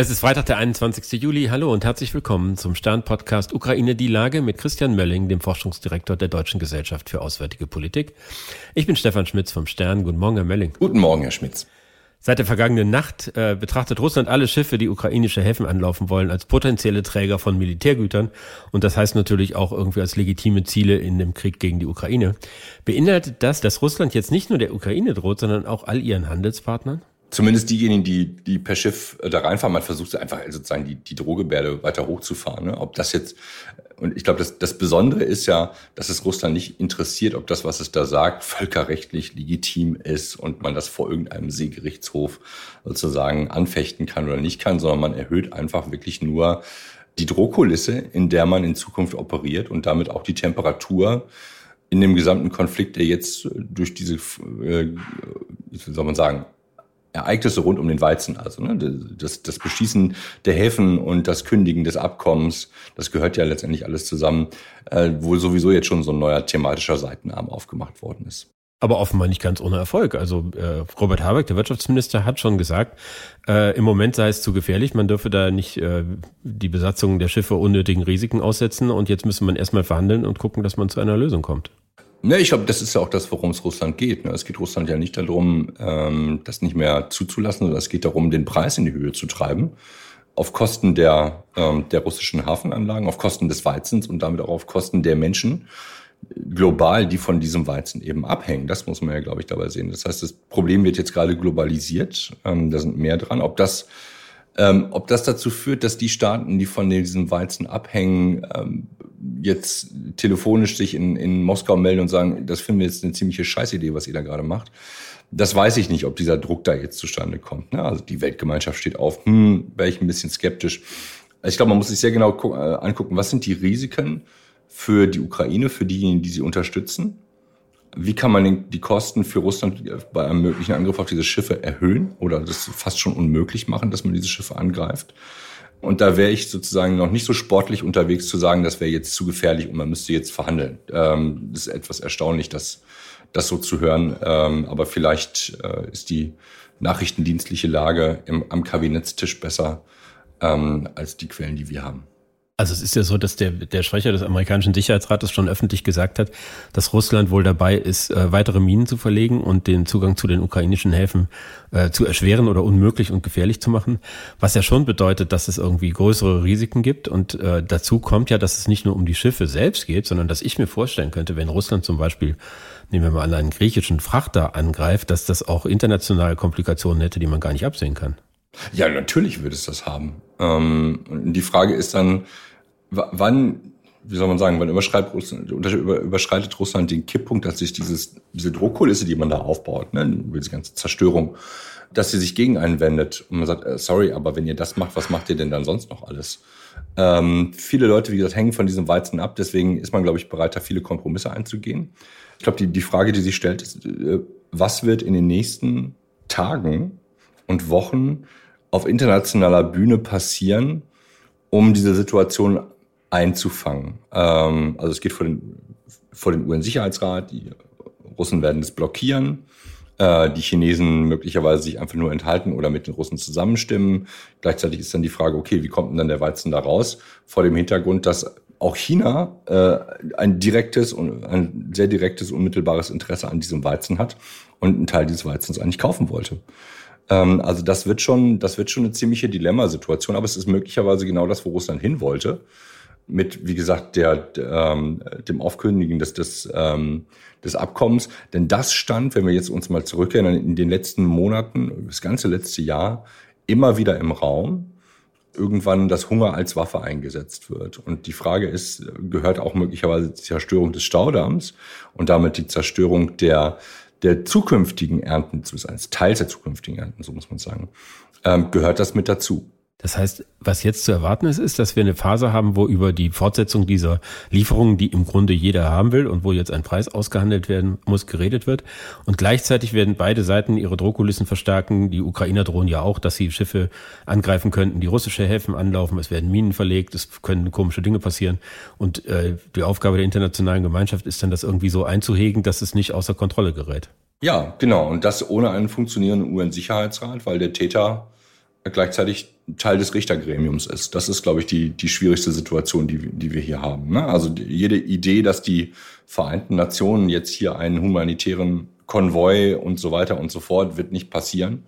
Es ist Freitag, der 21. Juli. Hallo und herzlich willkommen zum Stern-Podcast Ukraine die Lage mit Christian Mölling, dem Forschungsdirektor der Deutschen Gesellschaft für Auswärtige Politik. Ich bin Stefan Schmitz vom Stern. Guten Morgen, Herr Mölling. Guten Morgen, Herr Schmitz. Seit der vergangenen Nacht äh, betrachtet Russland alle Schiffe, die ukrainische Häfen anlaufen wollen, als potenzielle Träger von Militärgütern. Und das heißt natürlich auch irgendwie als legitime Ziele in dem Krieg gegen die Ukraine. Beinhaltet das, dass Russland jetzt nicht nur der Ukraine droht, sondern auch all ihren Handelspartnern? Zumindest diejenigen, die, die per Schiff äh, da reinfahren, man versucht einfach sozusagen die, die Drohgebärde weiter hochzufahren. Ne? Ob das jetzt, und ich glaube, das, das Besondere ist ja, dass es Russland nicht interessiert, ob das, was es da sagt, völkerrechtlich legitim ist und man das vor irgendeinem Seegerichtshof sozusagen anfechten kann oder nicht kann, sondern man erhöht einfach wirklich nur die Drohkulisse, in der man in Zukunft operiert und damit auch die Temperatur in dem gesamten Konflikt, der jetzt durch diese, äh, wie soll man sagen, Ereignisse rund um den Weizen, also ne, das, das Beschießen der Häfen und das Kündigen des Abkommens, das gehört ja letztendlich alles zusammen, äh, wo sowieso jetzt schon so ein neuer thematischer Seitenarm aufgemacht worden ist. Aber offenbar nicht ganz ohne Erfolg. Also äh, Robert Habeck, der Wirtschaftsminister, hat schon gesagt, äh, im Moment sei es zu gefährlich, man dürfe da nicht äh, die Besatzung der Schiffe unnötigen Risiken aussetzen und jetzt müsse man erstmal verhandeln und gucken, dass man zu einer Lösung kommt. Ne, ich glaube, das ist ja auch das, worum es Russland geht. Ne? Es geht Russland ja nicht darum, ähm, das nicht mehr zuzulassen, sondern es geht darum, den Preis in die Höhe zu treiben. Auf Kosten der, ähm, der russischen Hafenanlagen, auf Kosten des Weizens und damit auch auf Kosten der Menschen global, die von diesem Weizen eben abhängen. Das muss man ja, glaube ich, dabei sehen. Das heißt, das Problem wird jetzt gerade globalisiert. Ähm, da sind mehr dran. Ob das ähm, ob das dazu führt, dass die Staaten, die von diesem Weizen abhängen, ähm, jetzt telefonisch sich in, in Moskau melden und sagen, das finden wir jetzt eine ziemliche Scheißidee, was ihr da gerade macht. Das weiß ich nicht, ob dieser Druck da jetzt zustande kommt. Ne? Also die Weltgemeinschaft steht auf, hm, wäre ich ein bisschen skeptisch. Ich glaube, man muss sich sehr genau äh, angucken, was sind die Risiken für die Ukraine, für diejenigen, die sie unterstützen wie kann man die Kosten für Russland bei einem möglichen Angriff auf diese Schiffe erhöhen oder das fast schon unmöglich machen, dass man diese Schiffe angreift? Und da wäre ich sozusagen noch nicht so sportlich unterwegs zu sagen, das wäre jetzt zu gefährlich und man müsste jetzt verhandeln. Ähm, das ist etwas erstaunlich, das, das so zu hören. Ähm, aber vielleicht äh, ist die nachrichtendienstliche Lage im, am Kabinettstisch besser ähm, als die Quellen, die wir haben. Also es ist ja so, dass der, der Sprecher des amerikanischen Sicherheitsrates schon öffentlich gesagt hat, dass Russland wohl dabei ist, äh, weitere Minen zu verlegen und den Zugang zu den ukrainischen Häfen äh, zu erschweren oder unmöglich und gefährlich zu machen. Was ja schon bedeutet, dass es irgendwie größere Risiken gibt. Und äh, dazu kommt ja, dass es nicht nur um die Schiffe selbst geht, sondern dass ich mir vorstellen könnte, wenn Russland zum Beispiel, nehmen wir mal an, einen griechischen Frachter angreift, dass das auch internationale Komplikationen hätte, die man gar nicht absehen kann. Ja, natürlich würde es das haben. Ähm, die Frage ist dann, wann, wie soll man sagen, wann überschreitet Russland, überschreitet Russland den Kipppunkt, dass sich dieses, diese Drohkulisse, die man da aufbaut, ne, diese ganze Zerstörung, dass sie sich gegen einen wendet und man sagt, äh, sorry, aber wenn ihr das macht, was macht ihr denn dann sonst noch alles? Ähm, viele Leute, wie gesagt, hängen von diesem Weizen ab, deswegen ist man, glaube ich, bereit, da viele Kompromisse einzugehen. Ich glaube, die, die Frage, die sich stellt, ist, äh, was wird in den nächsten Tagen und Wochen auf internationaler Bühne passieren, um diese Situation einzufangen. Ähm, also es geht vor den, vor den UN-Sicherheitsrat, die Russen werden es blockieren, äh, die Chinesen möglicherweise sich einfach nur enthalten oder mit den Russen zusammenstimmen. Gleichzeitig ist dann die Frage, okay, wie kommt denn dann der Weizen da raus? Vor dem Hintergrund, dass auch China äh, ein direktes und ein sehr direktes, unmittelbares Interesse an diesem Weizen hat und einen Teil dieses Weizens eigentlich kaufen wollte. Ähm, also das wird schon, das wird schon eine ziemliche Dilemmasituation, aber es ist möglicherweise genau das, wo Russland hin wollte mit, wie gesagt, der, ähm, dem Aufkündigen des, des, ähm, des Abkommens. Denn das stand, wenn wir jetzt uns mal zurückerinnern, in den letzten Monaten, das ganze letzte Jahr, immer wieder im Raum, irgendwann das Hunger als Waffe eingesetzt wird. Und die Frage ist, gehört auch möglicherweise die Zerstörung des Staudamms und damit die Zerstörung der, der zukünftigen Ernten, zumindest eines Teils der zukünftigen Ernten, so muss man sagen, ähm, gehört das mit dazu. Das heißt, was jetzt zu erwarten ist, ist, dass wir eine Phase haben, wo über die Fortsetzung dieser Lieferungen, die im Grunde jeder haben will und wo jetzt ein Preis ausgehandelt werden muss, geredet wird. Und gleichzeitig werden beide Seiten ihre Drohkulissen verstärken. Die Ukrainer drohen ja auch, dass sie Schiffe angreifen könnten, die russische Häfen anlaufen. Es werden Minen verlegt, es können komische Dinge passieren. Und äh, die Aufgabe der internationalen Gemeinschaft ist dann, das irgendwie so einzuhegen, dass es nicht außer Kontrolle gerät. Ja, genau. Und das ohne einen funktionierenden UN-Sicherheitsrat, weil der Täter gleichzeitig Teil des Richtergremiums ist. Das ist, glaube ich, die, die schwierigste Situation, die, die wir hier haben. Ne? Also jede Idee, dass die Vereinten Nationen jetzt hier einen humanitären Konvoi und so weiter und so fort, wird nicht passieren.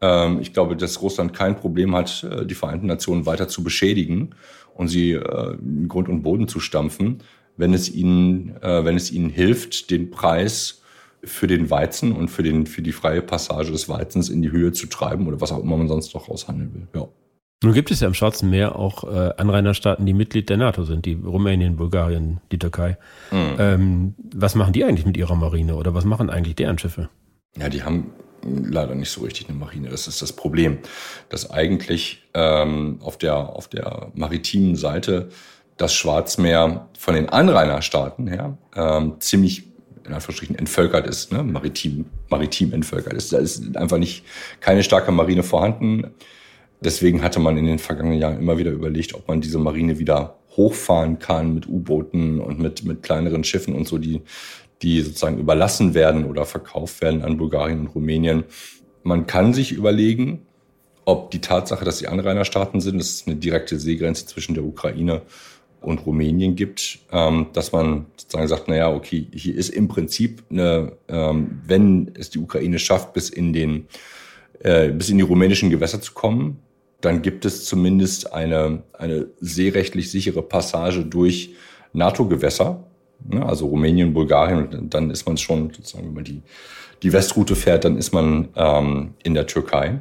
Ähm, ich glaube, dass Russland kein Problem hat, äh, die Vereinten Nationen weiter zu beschädigen und sie äh, in Grund und Boden zu stampfen, wenn es ihnen, äh, wenn es ihnen hilft, den Preis für den Weizen und für, den, für die freie Passage des Weizens in die Höhe zu treiben oder was auch immer man sonst noch aushandeln will. Ja. Nun gibt es ja im Schwarzen Meer auch äh, Anrainerstaaten, die Mitglied der NATO sind, die Rumänien, Bulgarien, die Türkei. Mhm. Ähm, was machen die eigentlich mit ihrer Marine oder was machen eigentlich deren Schiffe? Ja, die haben leider nicht so richtig eine Marine. Das ist das Problem, dass eigentlich ähm, auf, der, auf der maritimen Seite das Schwarzmeer von den Anrainerstaaten her ähm, ziemlich in Anführungsstrichen entvölkert ist, ne? maritim, maritim entvölkert ist. Da ist einfach nicht keine starke Marine vorhanden. Deswegen hatte man in den vergangenen Jahren immer wieder überlegt, ob man diese Marine wieder hochfahren kann mit U-Booten und mit, mit kleineren Schiffen und so, die, die sozusagen überlassen werden oder verkauft werden an Bulgarien und Rumänien. Man kann sich überlegen, ob die Tatsache, dass sie Anrainerstaaten sind, das ist eine direkte Seegrenze zwischen der Ukraine und Rumänien gibt, ähm, dass man sozusagen sagt, naja, okay, hier ist im Prinzip eine, ähm, wenn es die Ukraine schafft, bis in den, äh, bis in die rumänischen Gewässer zu kommen, dann gibt es zumindest eine, eine seerechtlich sichere Passage durch NATO-Gewässer, ne, also Rumänien, Bulgarien, dann ist man schon, sozusagen, wenn man die, die Westroute fährt, dann ist man ähm, in der Türkei.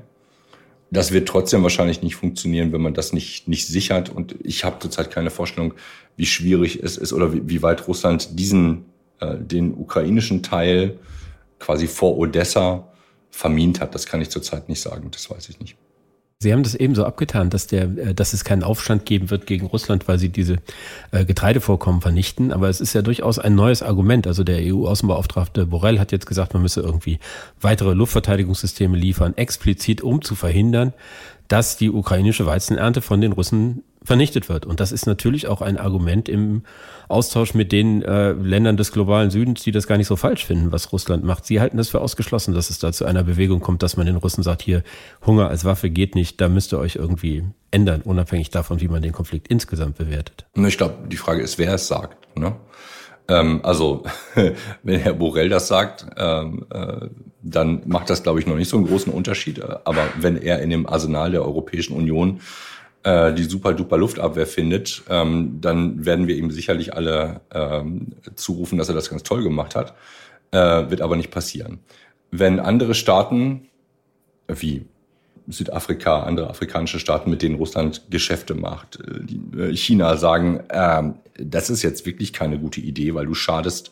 Das wird trotzdem wahrscheinlich nicht funktionieren, wenn man das nicht, nicht sichert. Und ich habe zurzeit keine Vorstellung, wie schwierig es ist oder wie, wie weit Russland diesen, äh, den ukrainischen Teil quasi vor Odessa vermint hat. Das kann ich zurzeit nicht sagen, das weiß ich nicht. Sie haben das eben so abgetan, dass der, äh, dass es keinen Aufstand geben wird gegen Russland, weil sie diese äh, Getreidevorkommen vernichten. Aber es ist ja durchaus ein neues Argument. Also der EU-Außenbeauftragte Borrell hat jetzt gesagt, man müsse irgendwie weitere Luftverteidigungssysteme liefern, explizit um zu verhindern, dass die ukrainische Weizenernte von den Russen vernichtet wird. Und das ist natürlich auch ein Argument im Austausch mit den äh, Ländern des globalen Südens, die das gar nicht so falsch finden, was Russland macht. Sie halten es für ausgeschlossen, dass es da zu einer Bewegung kommt, dass man den Russen sagt, hier, Hunger als Waffe geht nicht, da müsst ihr euch irgendwie ändern, unabhängig davon, wie man den Konflikt insgesamt bewertet. Ich glaube, die Frage ist, wer es sagt. Ne? Ähm, also, wenn Herr Borrell das sagt, ähm, äh, dann macht das, glaube ich, noch nicht so einen großen Unterschied. Aber wenn er in dem Arsenal der Europäischen Union äh, die super duper Luftabwehr findet, ähm, dann werden wir ihm sicherlich alle ähm, zurufen, dass er das ganz toll gemacht hat. Äh, wird aber nicht passieren. Wenn andere Staaten wie Südafrika, andere afrikanische Staaten, mit denen Russland Geschäfte macht, äh, China sagen, äh, das ist jetzt wirklich keine gute Idee, weil du schadest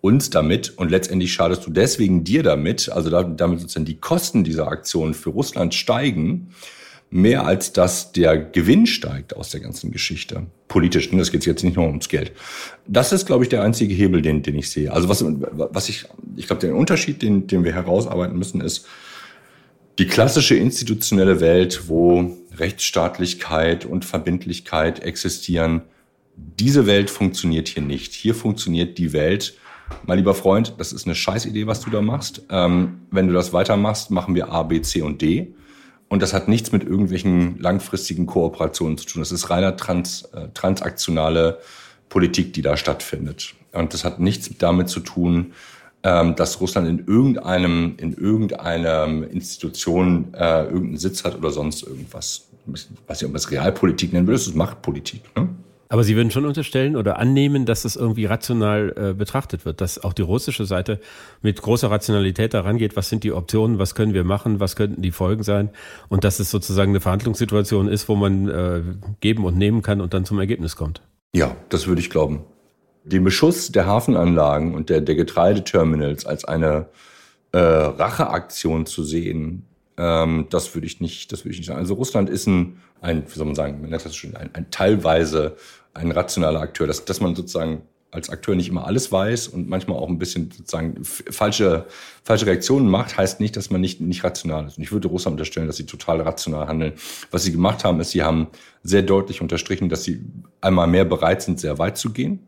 uns damit und letztendlich schadest du deswegen dir damit, also damit sozusagen die Kosten dieser Aktion für Russland steigen, mehr als dass der Gewinn steigt aus der ganzen Geschichte. Politisch, ne? das geht jetzt nicht nur ums Geld. Das ist, glaube ich, der einzige Hebel, den, den ich sehe. Also was, was ich, ich glaube, der Unterschied, den, den wir herausarbeiten müssen, ist die klassische institutionelle Welt, wo Rechtsstaatlichkeit und Verbindlichkeit existieren. Diese Welt funktioniert hier nicht. Hier funktioniert die Welt, mein lieber Freund, das ist eine Scheißidee, was du da machst. Ähm, wenn du das weitermachst, machen wir A, B, C und D. Und das hat nichts mit irgendwelchen langfristigen Kooperationen zu tun. Das ist reiner trans, äh, transaktionale Politik, die da stattfindet. Und das hat nichts damit zu tun, ähm, dass Russland in irgendeinem, in irgendeiner Institution äh, irgendeinen Sitz hat oder sonst irgendwas. Ich weiß nicht, ob man es Realpolitik nennen will, das ist Machtpolitik. Ne? Aber Sie würden schon unterstellen oder annehmen, dass das irgendwie rational äh, betrachtet wird, dass auch die russische Seite mit großer Rationalität daran geht, was sind die Optionen, was können wir machen, was könnten die Folgen sein und dass es sozusagen eine Verhandlungssituation ist, wo man äh, geben und nehmen kann und dann zum Ergebnis kommt. Ja, das würde ich glauben. Den Beschuss der Hafenanlagen und der, der Getreideterminals als eine äh, Racheaktion zu sehen, ähm, das würde ich nicht, das würde ich nicht sagen. Also Russland ist ein, ein, wie soll man sagen, man nennt das schon ein, ein teilweise ein rationaler Akteur, dass, dass man sozusagen als Akteur nicht immer alles weiß und manchmal auch ein bisschen sozusagen falsche, falsche Reaktionen macht, heißt nicht, dass man nicht, nicht rational ist. Und ich würde Russland unterstellen, dass sie total rational handeln. Was sie gemacht haben, ist, sie haben sehr deutlich unterstrichen, dass sie einmal mehr bereit sind, sehr weit zu gehen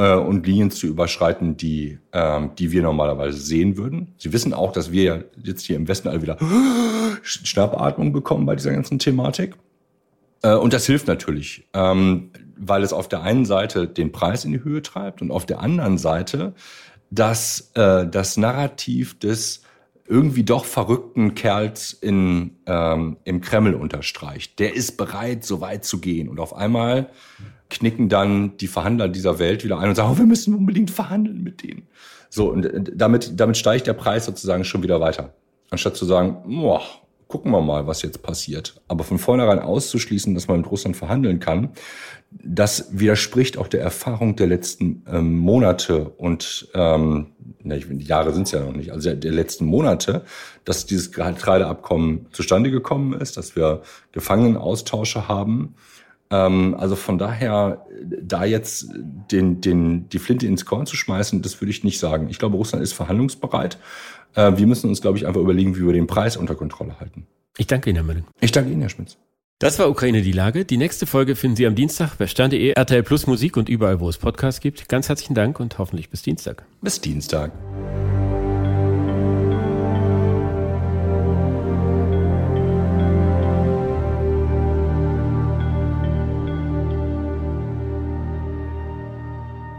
äh, und Linien zu überschreiten, die, ähm, die wir normalerweise sehen würden. Sie wissen auch, dass wir jetzt hier im Westen alle wieder Schnappatmung bekommen bei dieser ganzen Thematik. Äh, und das hilft natürlich, ähm, weil es auf der einen Seite den Preis in die Höhe treibt und auf der anderen Seite das, äh, das Narrativ des irgendwie doch verrückten Kerls in, ähm, im Kreml unterstreicht. Der ist bereit, so weit zu gehen. Und auf einmal knicken dann die Verhandler dieser Welt wieder ein und sagen, oh, wir müssen unbedingt verhandeln mit denen. So, und damit, damit steigt der Preis sozusagen schon wieder weiter. Anstatt zu sagen, boah, gucken wir mal, was jetzt passiert. Aber von vornherein auszuschließen, dass man mit Russland verhandeln kann, das widerspricht auch der Erfahrung der letzten ähm, Monate und ähm, ne, die Jahre sind es ja noch nicht, also der, der letzten Monate, dass dieses Getreideabkommen zustande gekommen ist, dass wir Gefangenenaustausche haben. Ähm, also von daher, da jetzt den, den, die Flinte ins Korn zu schmeißen, das würde ich nicht sagen. Ich glaube, Russland ist verhandlungsbereit. Äh, wir müssen uns, glaube ich, einfach überlegen, wie wir den Preis unter Kontrolle halten. Ich danke Ihnen, Herr Mölling. Ich danke Ihnen, Herr Schmitz. Das war Ukraine die Lage. Die nächste Folge finden Sie am Dienstag bei Stern.de, RTL Plus Musik und überall, wo es Podcasts gibt. Ganz herzlichen Dank und hoffentlich bis Dienstag. Bis Dienstag.